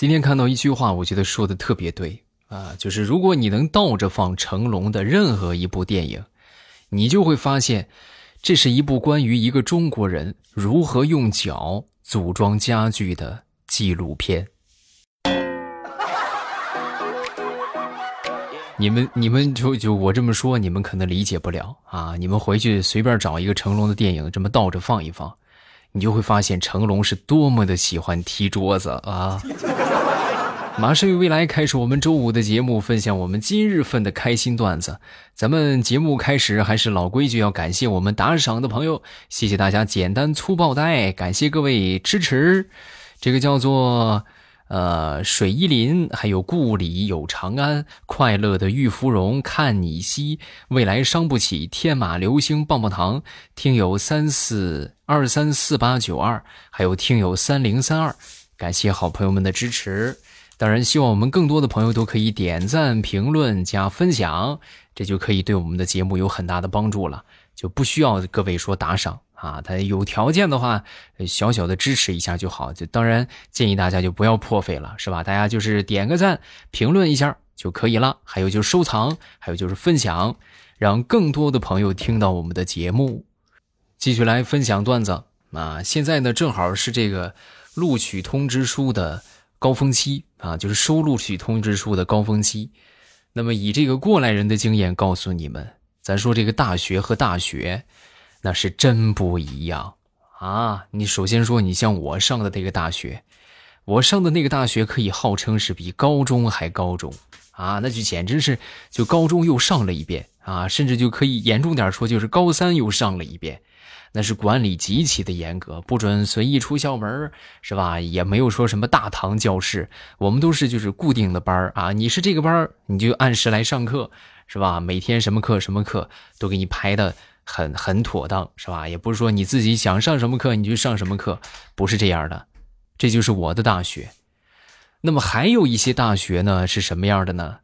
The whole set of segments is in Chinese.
今天看到一句话，我觉得说的特别对啊，就是如果你能倒着放成龙的任何一部电影，你就会发现，这是一部关于一个中国人如何用脚组装家具的纪录片。你们你们就就我这么说，你们可能理解不了啊！你们回去随便找一个成龙的电影，这么倒着放一放，你就会发现成龙是多么的喜欢踢桌子啊！马上与未来开始我们周五的节目，分享我们今日份的开心段子。咱们节目开始还是老规矩，要感谢我们打赏的朋友，谢谢大家简单粗暴的爱，感谢各位支持。这个叫做。呃，水依林，还有故里有长安，快乐的玉芙蓉看你西，未来伤不起，天马流星棒棒糖，听友三四二三四八九二，还有听友三零三二，感谢好朋友们的支持。当然，希望我们更多的朋友都可以点赞、评论、加分享，这就可以对我们的节目有很大的帮助了，就不需要各位说打赏。啊，他有条件的话，小小的支持一下就好。就当然建议大家就不要破费了，是吧？大家就是点个赞，评论一下就可以了。还有就是收藏，还有就是分享，让更多的朋友听到我们的节目。继续来分享段子啊！现在呢，正好是这个录取通知书的高峰期啊，就是收录取通知书的高峰期。那么以这个过来人的经验告诉你们，咱说这个大学和大学。那是真不一样啊！你首先说，你像我上的那个大学，我上的那个大学可以号称是比高中还高中啊！那就简直是就高中又上了一遍啊！甚至就可以严重点说，就是高三又上了一遍。那是管理极其的严格，不准随意出校门，是吧？也没有说什么大堂教室，我们都是就是固定的班啊。你是这个班你就按时来上课，是吧？每天什么课什么课都给你排的。很很妥当，是吧？也不是说你自己想上什么课你就上什么课，不是这样的。这就是我的大学。那么还有一些大学呢，是什么样的呢？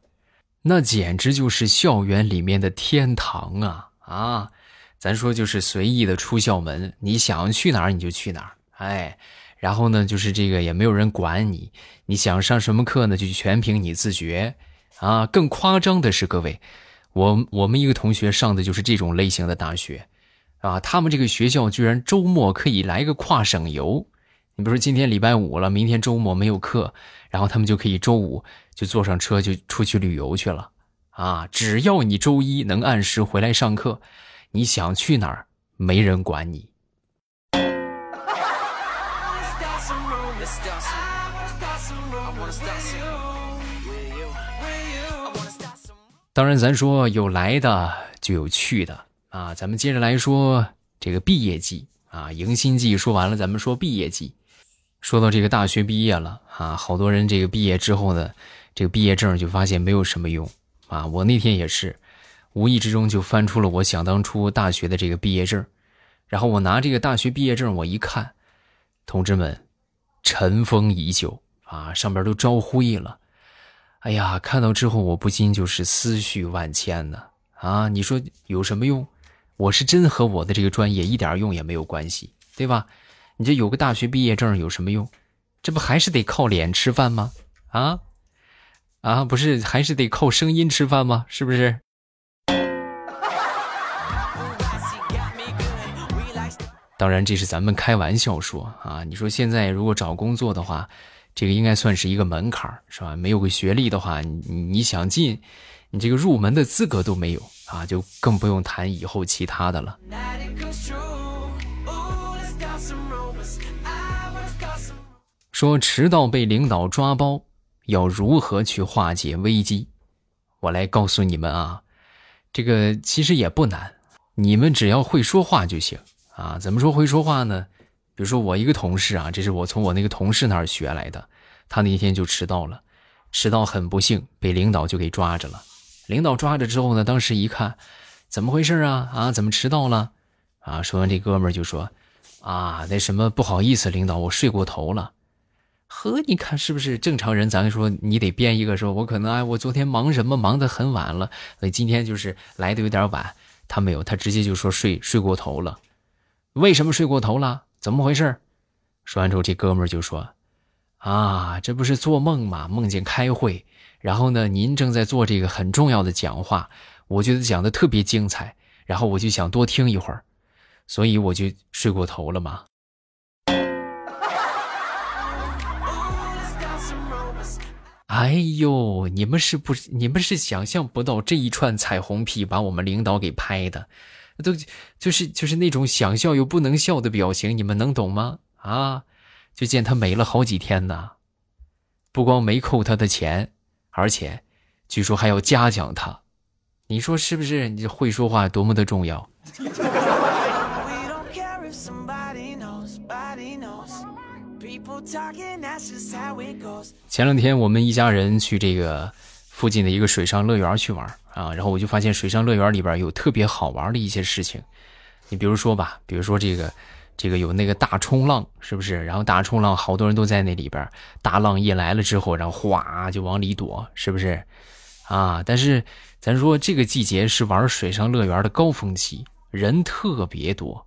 那简直就是校园里面的天堂啊！啊，咱说就是随意的出校门，你想去哪儿你就去哪儿，哎，然后呢，就是这个也没有人管你，你想上什么课呢，就全凭你自觉啊。更夸张的是，各位。我我们一个同学上的就是这种类型的大学，啊，他们这个学校居然周末可以来个跨省游。你比如说今天礼拜五了，明天周末没有课，然后他们就可以周五就坐上车就出去旅游去了。啊，只要你周一能按时回来上课，你想去哪儿没人管你。当然，咱说有来的就有去的啊。咱们接着来说这个毕业季啊，迎新季说完了，咱们说毕业季。说到这个大学毕业了啊，好多人这个毕业之后呢，这个毕业证就发现没有什么用啊。我那天也是无意之中就翻出了我想当初大学的这个毕业证，然后我拿这个大学毕业证我一看，同志们，尘封已久啊，上边都招灰了。哎呀，看到之后我不禁就是思绪万千呢。啊，你说有什么用？我是真和我的这个专业一点用也没有关系，对吧？你这有个大学毕业证有什么用？这不还是得靠脸吃饭吗？啊啊，不是还是得靠声音吃饭吗？是不是？当然，这是咱们开玩笑说啊。你说现在如果找工作的话。这个应该算是一个门槛是吧？没有个学历的话，你你想进，你这个入门的资格都没有啊，就更不用谈以后其他的了。说迟到被领导抓包，要如何去化解危机？我来告诉你们啊，这个其实也不难，你们只要会说话就行啊。怎么说会说话呢？比如说我一个同事啊，这是我从我那个同事那儿学来的。他那天就迟到了，迟到很不幸被领导就给抓着了。领导抓着之后呢，当时一看，怎么回事啊？啊，怎么迟到了？啊，说完这哥们就说：“啊，那什么不好意思，领导，我睡过头了。”呵，你看是不是正常人？咱说你得编一个说，我可能哎，我昨天忙什么，忙得很晚了，所以今天就是来的有点晚。他没有，他直接就说睡睡过头了。为什么睡过头了？怎么回事？说完之后，这哥们儿就说：“啊，这不是做梦吗？梦见开会，然后呢，您正在做这个很重要的讲话，我觉得讲的特别精彩，然后我就想多听一会儿，所以我就睡过头了嘛。哎呦，你们是不你们是想象不到这一串彩虹屁把我们领导给拍的，都就是就是那种想笑又不能笑的表情，你们能懂吗？啊！就见他没了好几天呢，不光没扣他的钱，而且据说还要嘉奖他，你说是不是？你会说话多么的重要？前两天我们一家人去这个附近的一个水上乐园去玩啊，然后我就发现水上乐园里边有特别好玩的一些事情，你比如说吧，比如说这个。这个有那个大冲浪，是不是？然后大冲浪，好多人都在那里边。大浪一来了之后，然后哗就往里躲，是不是？啊！但是咱说这个季节是玩水上乐园的高峰期，人特别多。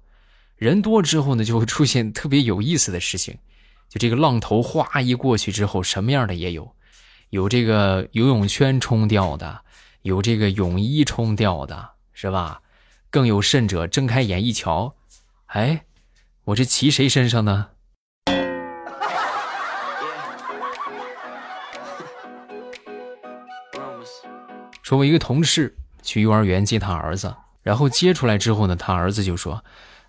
人多之后呢，就会出现特别有意思的事情。就这个浪头哗一过去之后，什么样的也有，有这个游泳圈冲掉的，有这个泳衣冲掉的，是吧？更有甚者，睁开眼一瞧，哎。我这骑谁身上呢？说，我一个同事去幼儿园接他儿子，然后接出来之后呢，他儿子就说：“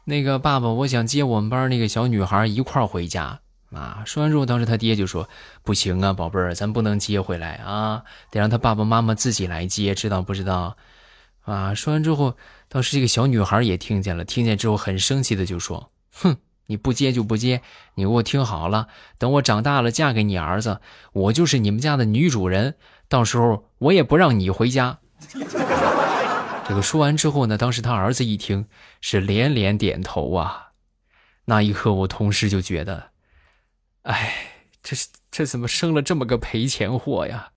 那个爸爸，我想接我们班那个小女孩一块儿回家。”啊，说完之后，当时他爹就说：“不行啊，宝贝儿，咱不能接回来啊，得让他爸爸妈妈自己来接，知道不知道？”啊，说完之后，当时这个小女孩也听见了，听见之后很生气的就说。哼，你不接就不接，你给我听好了，等我长大了嫁给你儿子，我就是你们家的女主人，到时候我也不让你回家。这个说完之后呢，当时他儿子一听是连连点头啊，那一刻我同事就觉得，哎，这是这怎么生了这么个赔钱货呀？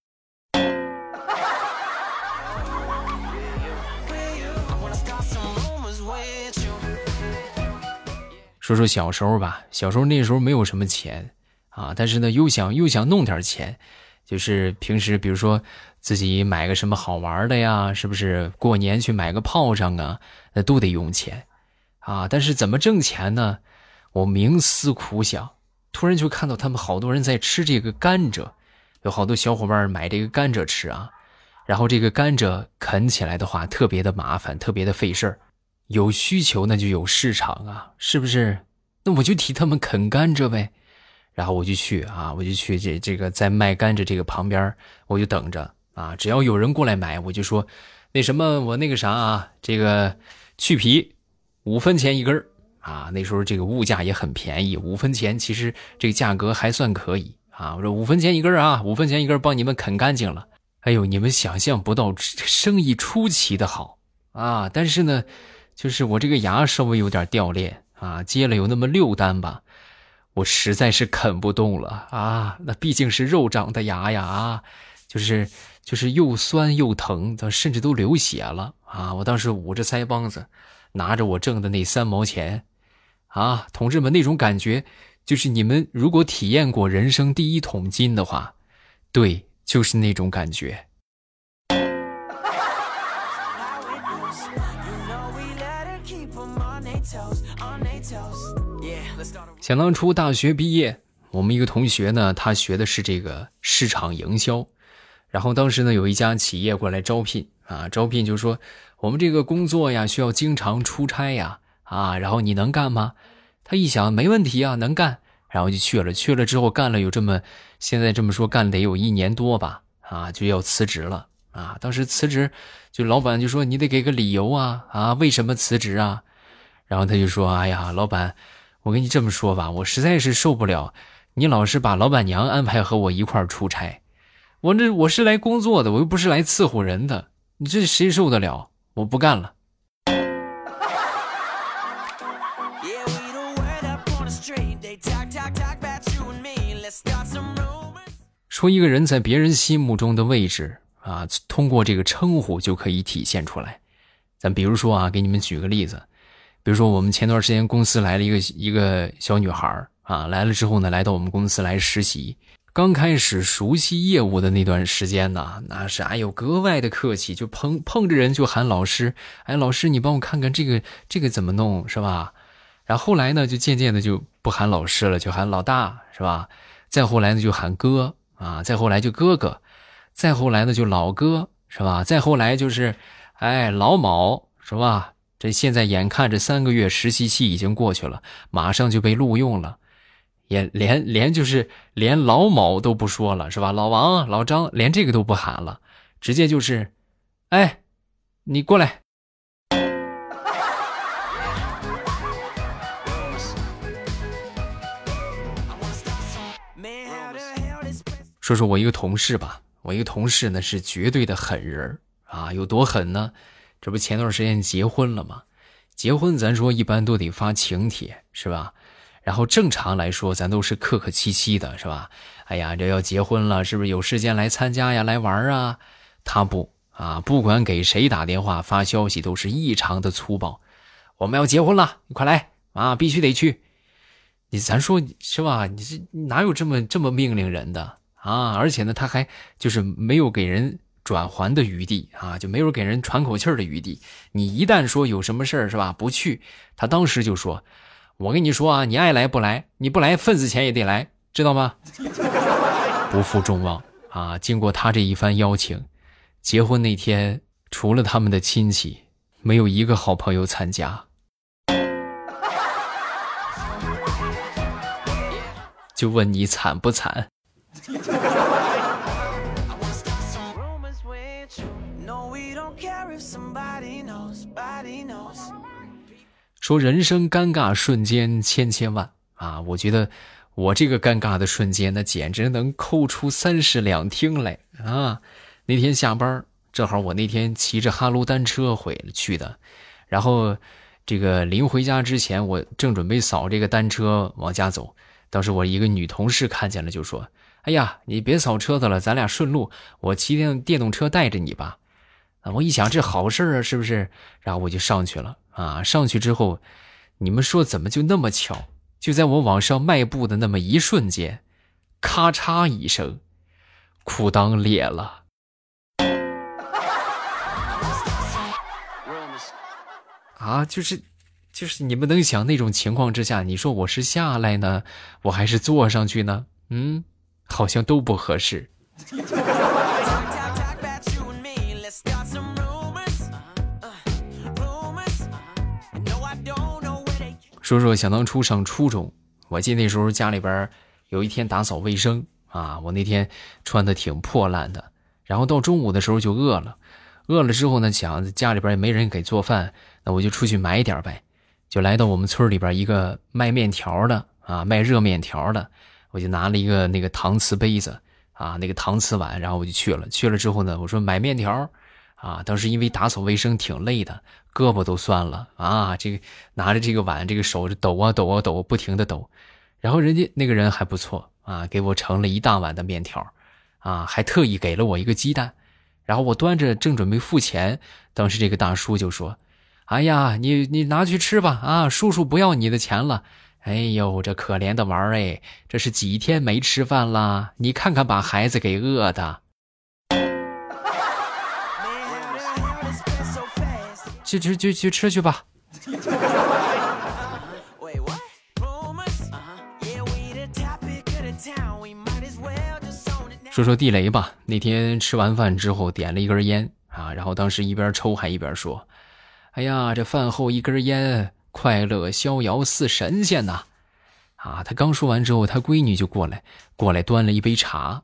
说说小时候吧，小时候那时候没有什么钱啊，但是呢又想又想弄点钱，就是平时比如说自己买个什么好玩的呀，是不是过年去买个炮仗啊，那都得用钱啊。但是怎么挣钱呢？我冥思苦想，突然就看到他们好多人在吃这个甘蔗，有好多小伙伴买这个甘蔗吃啊，然后这个甘蔗啃起来的话特别的麻烦，特别的费事儿。有需求那就有市场啊，是不是？那我就替他们啃甘蔗呗，然后我就去啊，我就去这这个在卖甘蔗这个旁边，我就等着啊，只要有人过来买，我就说，那什么我那个啥啊，这个去皮五分钱一根啊，那时候这个物价也很便宜，五分钱其实这个价格还算可以啊，我说五分钱一根啊，五分钱一根帮你们啃干净了，哎呦，你们想象不到生意出奇的好啊，但是呢。就是我这个牙稍微有点掉链啊，接了有那么六单吧，我实在是啃不动了啊！那毕竟是肉长的牙呀啊，就是就是又酸又疼，甚至都流血了啊！我当时捂着腮帮子，拿着我挣的那三毛钱，啊，同志们，那种感觉就是你们如果体验过人生第一桶金的话，对，就是那种感觉。想当初大学毕业，我们一个同学呢，他学的是这个市场营销，然后当时呢有一家企业过来招聘啊，招聘就说我们这个工作呀需要经常出差呀啊，然后你能干吗？他一想没问题啊，能干，然后就去了。去了之后干了有这么现在这么说干得有一年多吧啊，就要辞职了啊。当时辞职，就老板就说你得给个理由啊啊，为什么辞职啊？然后他就说哎呀，老板。我跟你这么说吧，我实在是受不了，你老是把老板娘安排和我一块儿出差，我这我是来工作的，我又不是来伺候人的，你这谁受得了？我不干了。说一个人在别人心目中的位置啊，通过这个称呼就可以体现出来。咱比如说啊，给你们举个例子。比如说，我们前段时间公司来了一个一个小女孩啊，来了之后呢，来到我们公司来实习。刚开始熟悉业务的那段时间呢，那是哎呦格外的客气，就碰碰着人就喊老师，哎老师你帮我看看这个这个怎么弄是吧？然后来呢就渐渐的就不喊老师了，就喊老大是吧？再后来呢就喊哥啊，再后来就哥哥，再后来呢就老哥是吧？再后来就是哎老铆是吧？这现在眼看着三个月实习期已经过去了，马上就被录用了。也连连就是连老某都不说了是吧？老王、老张连这个都不喊了，直接就是，哎，你过来。说说我一个同事吧，我一个同事呢是绝对的狠人啊，有多狠呢？这不前段时间结婚了吗？结婚咱说一般都得发请帖是吧？然后正常来说，咱都是客客气气的，是吧？哎呀，这要结婚了，是不是有时间来参加呀，来玩啊？他不啊，不管给谁打电话发消息，都是异常的粗暴。我们要结婚了，你快来啊，必须得去。你咱说是吧？你这哪有这么这么命令人的啊？而且呢，他还就是没有给人转还的余地啊，就没有给人喘口气的余地。你一旦说有什么事儿是吧，不去，他当时就说。我跟你说啊，你爱来不来，你不来份子钱也得来，知道吗？不负众望啊！经过他这一番邀请，结婚那天除了他们的亲戚，没有一个好朋友参加。就问你惨不惨？说人生尴尬瞬间千千万啊！我觉得我这个尴尬的瞬间，那简直能扣出三室两厅来啊！那天下班正好我那天骑着哈喽单车回去的，然后这个临回家之前，我正准备扫这个单车往家走，当时我一个女同事看见了，就说：“哎呀，你别扫车子了，咱俩顺路，我骑电电动车带着你吧。”啊，我一想这好事啊，是不是？然后我就上去了。啊！上去之后，你们说怎么就那么巧？就在我往上迈步的那么一瞬间，咔嚓一声，裤裆裂了。啊！就是，就是你们能想那种情况之下，你说我是下来呢，我还是坐上去呢？嗯，好像都不合适。说说想当初上初中，我记得那时候家里边有一天打扫卫生啊，我那天穿的挺破烂的，然后到中午的时候就饿了，饿了之后呢，想家里边也没人给做饭，那我就出去买一点呗，就来到我们村里边一个卖面条的啊，卖热面条的，我就拿了一个那个搪瓷杯子啊，那个搪瓷碗，然后我就去了，去了之后呢，我说买面条。啊，当时因为打扫卫生挺累的，胳膊都酸了啊！这个拿着这个碗，这个手抖啊抖啊抖，不停的抖。然后人家那个人还不错啊，给我盛了一大碗的面条，啊，还特意给了我一个鸡蛋。然后我端着正准备付钱，当时这个大叔就说：“哎呀，你你拿去吃吧，啊，叔叔不要你的钱了。”哎呦，这可怜的娃儿哎，这是几天没吃饭了？你看看把孩子给饿的。去去去去吃去吧。说说地雷吧。那天吃完饭之后点了一根烟啊，然后当时一边抽还一边说：“哎呀，这饭后一根烟，快乐逍遥似神仙呐！”啊，他刚说完之后，他闺女就过来，过来端了一杯茶，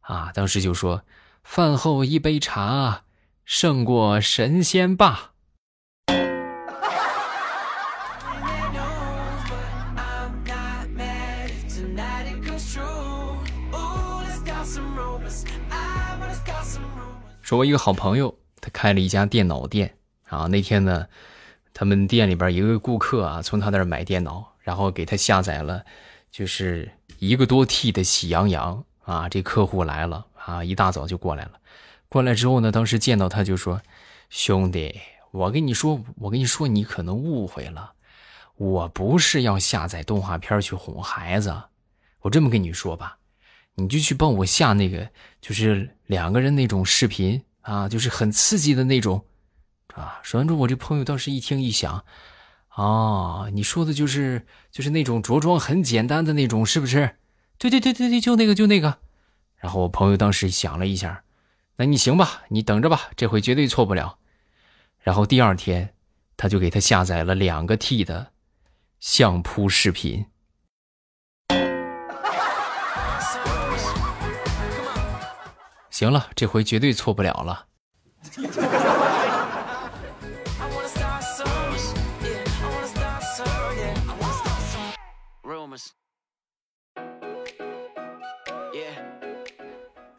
啊，当时就说：“饭后一杯茶，胜过神仙吧。”说我一个好朋友，他开了一家电脑店啊。那天呢，他们店里边一个顾客啊，从他那儿买电脑，然后给他下载了，就是一个多 T 的喜羊羊啊。这客户来了啊，一大早就过来了。过来之后呢，当时见到他就说：“兄弟，我跟你说，我跟你说，你可能误会了，我不是要下载动画片去哄孩子，我这么跟你说吧，你就去帮我下那个，就是两个人那种视频啊，就是很刺激的那种，啊。说完之后，我这朋友倒是一听一想，啊，你说的就是就是那种着装很简单的那种，是不是？对对对对对，就那个就那个。然后我朋友当时想了一下，那你行吧，你等着吧，这回绝对错不了。然后第二天，他就给他下载了两个 T 的。相扑视频，行了，这回绝对错不了了。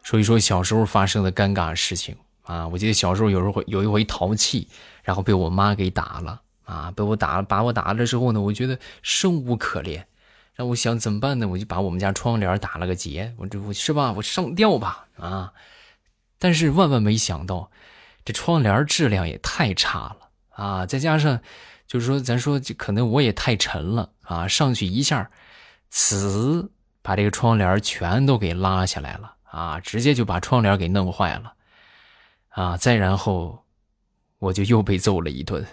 说一说小时候发生的尴尬事情啊！我记得小时候有时候会有一回淘气，然后被我妈给打了。啊！被我打了，把我打了之后呢，我觉得生无可恋，让我想怎么办呢？我就把我们家窗帘打了个结，我这我是吧？我上吊吧啊！但是万万没想到，这窗帘质量也太差了啊！再加上，就是说，咱说可能我也太沉了啊，上去一下，呲，把这个窗帘全都给拉下来了啊！直接就把窗帘给弄坏了啊！再然后，我就又被揍了一顿。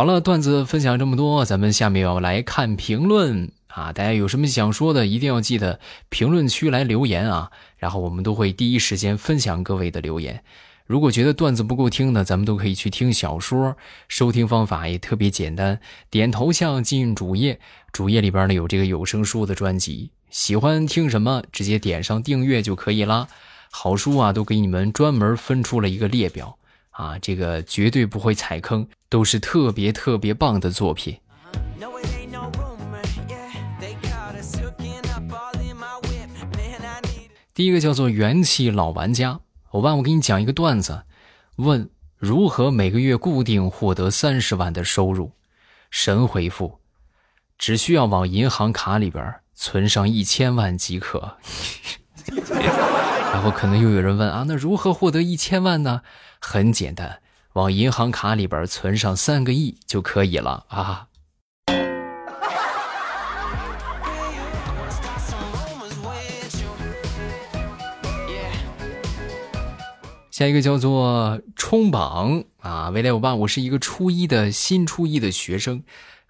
好了，段子分享这么多，咱们下面要来看评论啊！大家有什么想说的，一定要记得评论区来留言啊！然后我们都会第一时间分享各位的留言。如果觉得段子不够听呢，咱们都可以去听小说，收听方法也特别简单，点头像进主页，主页里边呢有这个有声书的专辑，喜欢听什么直接点上订阅就可以啦。好书啊，都给你们专门分出了一个列表。啊，这个绝对不会踩坑，都是特别特别棒的作品。第一个叫做元气老玩家，伙伴，我给你讲一个段子，问如何每个月固定获得三十万的收入？神回复：只需要往银行卡里边存上一千万即可。然后可能又有人问啊，那如何获得一千万呢？很简单，往银行卡里边存上三个亿就可以了啊。下一个叫做冲榜啊，未来欧巴，我是一个初一的新初一的学生，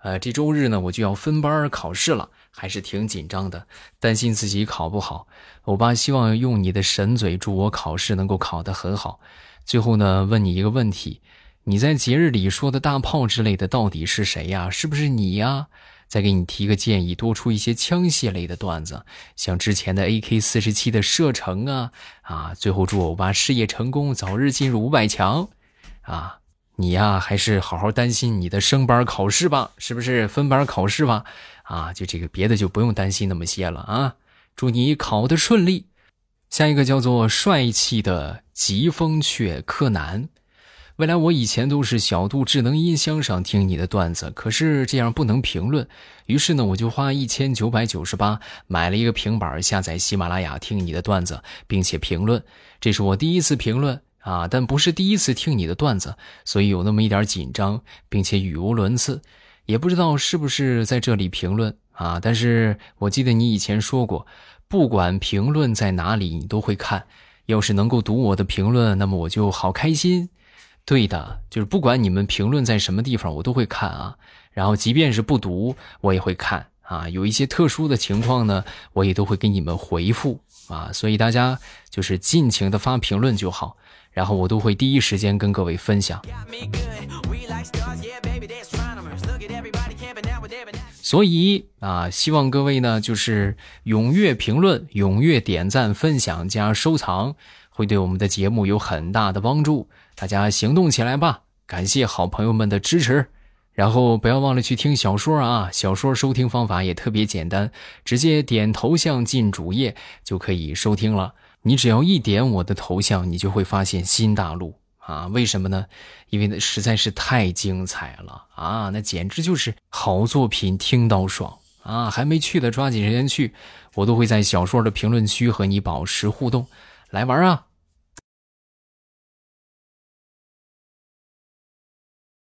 呃，这周日呢我就要分班考试了，还是挺紧张的，担心自己考不好。欧巴希望用你的神嘴祝我考试能够考得很好。最后呢，问你一个问题：你在节日里说的大炮之类的到底是谁呀？是不是你呀？再给你提个建议，多出一些枪械类的段子，像之前的 AK 四十七的射程啊啊！最后祝欧巴事业成功，早日进入五百强啊！你呀，还是好好担心你的升班考试吧，是不是分班考试吧？啊，就这个别的就不用担心那么些了啊！祝你考得顺利。下一个叫做帅气的疾风雀柯南，未来我以前都是小度智能音箱上听你的段子，可是这样不能评论，于是呢我就花一千九百九十八买了一个平板下载喜马拉雅听你的段子，并且评论，这是我第一次评论啊，但不是第一次听你的段子，所以有那么一点紧张，并且语无伦次，也不知道是不是在这里评论啊，但是我记得你以前说过。不管评论在哪里，你都会看。要是能够读我的评论，那么我就好开心。对的，就是不管你们评论在什么地方，我都会看啊。然后，即便是不读，我也会看啊。有一些特殊的情况呢，我也都会给你们回复啊。所以大家就是尽情的发评论就好，然后我都会第一时间跟各位分享。所以啊，希望各位呢，就是踊跃评论、踊跃点赞、分享加收藏，会对我们的节目有很大的帮助。大家行动起来吧！感谢好朋友们的支持，然后不要忘了去听小说啊！小说收听方法也特别简单，直接点头像进主页就可以收听了。你只要一点我的头像，你就会发现新大陆。啊，为什么呢？因为那实在是太精彩了啊！那简直就是好作品，听到爽啊！还没去的抓紧时间去，我都会在小说的评论区和你保持互动，来玩啊！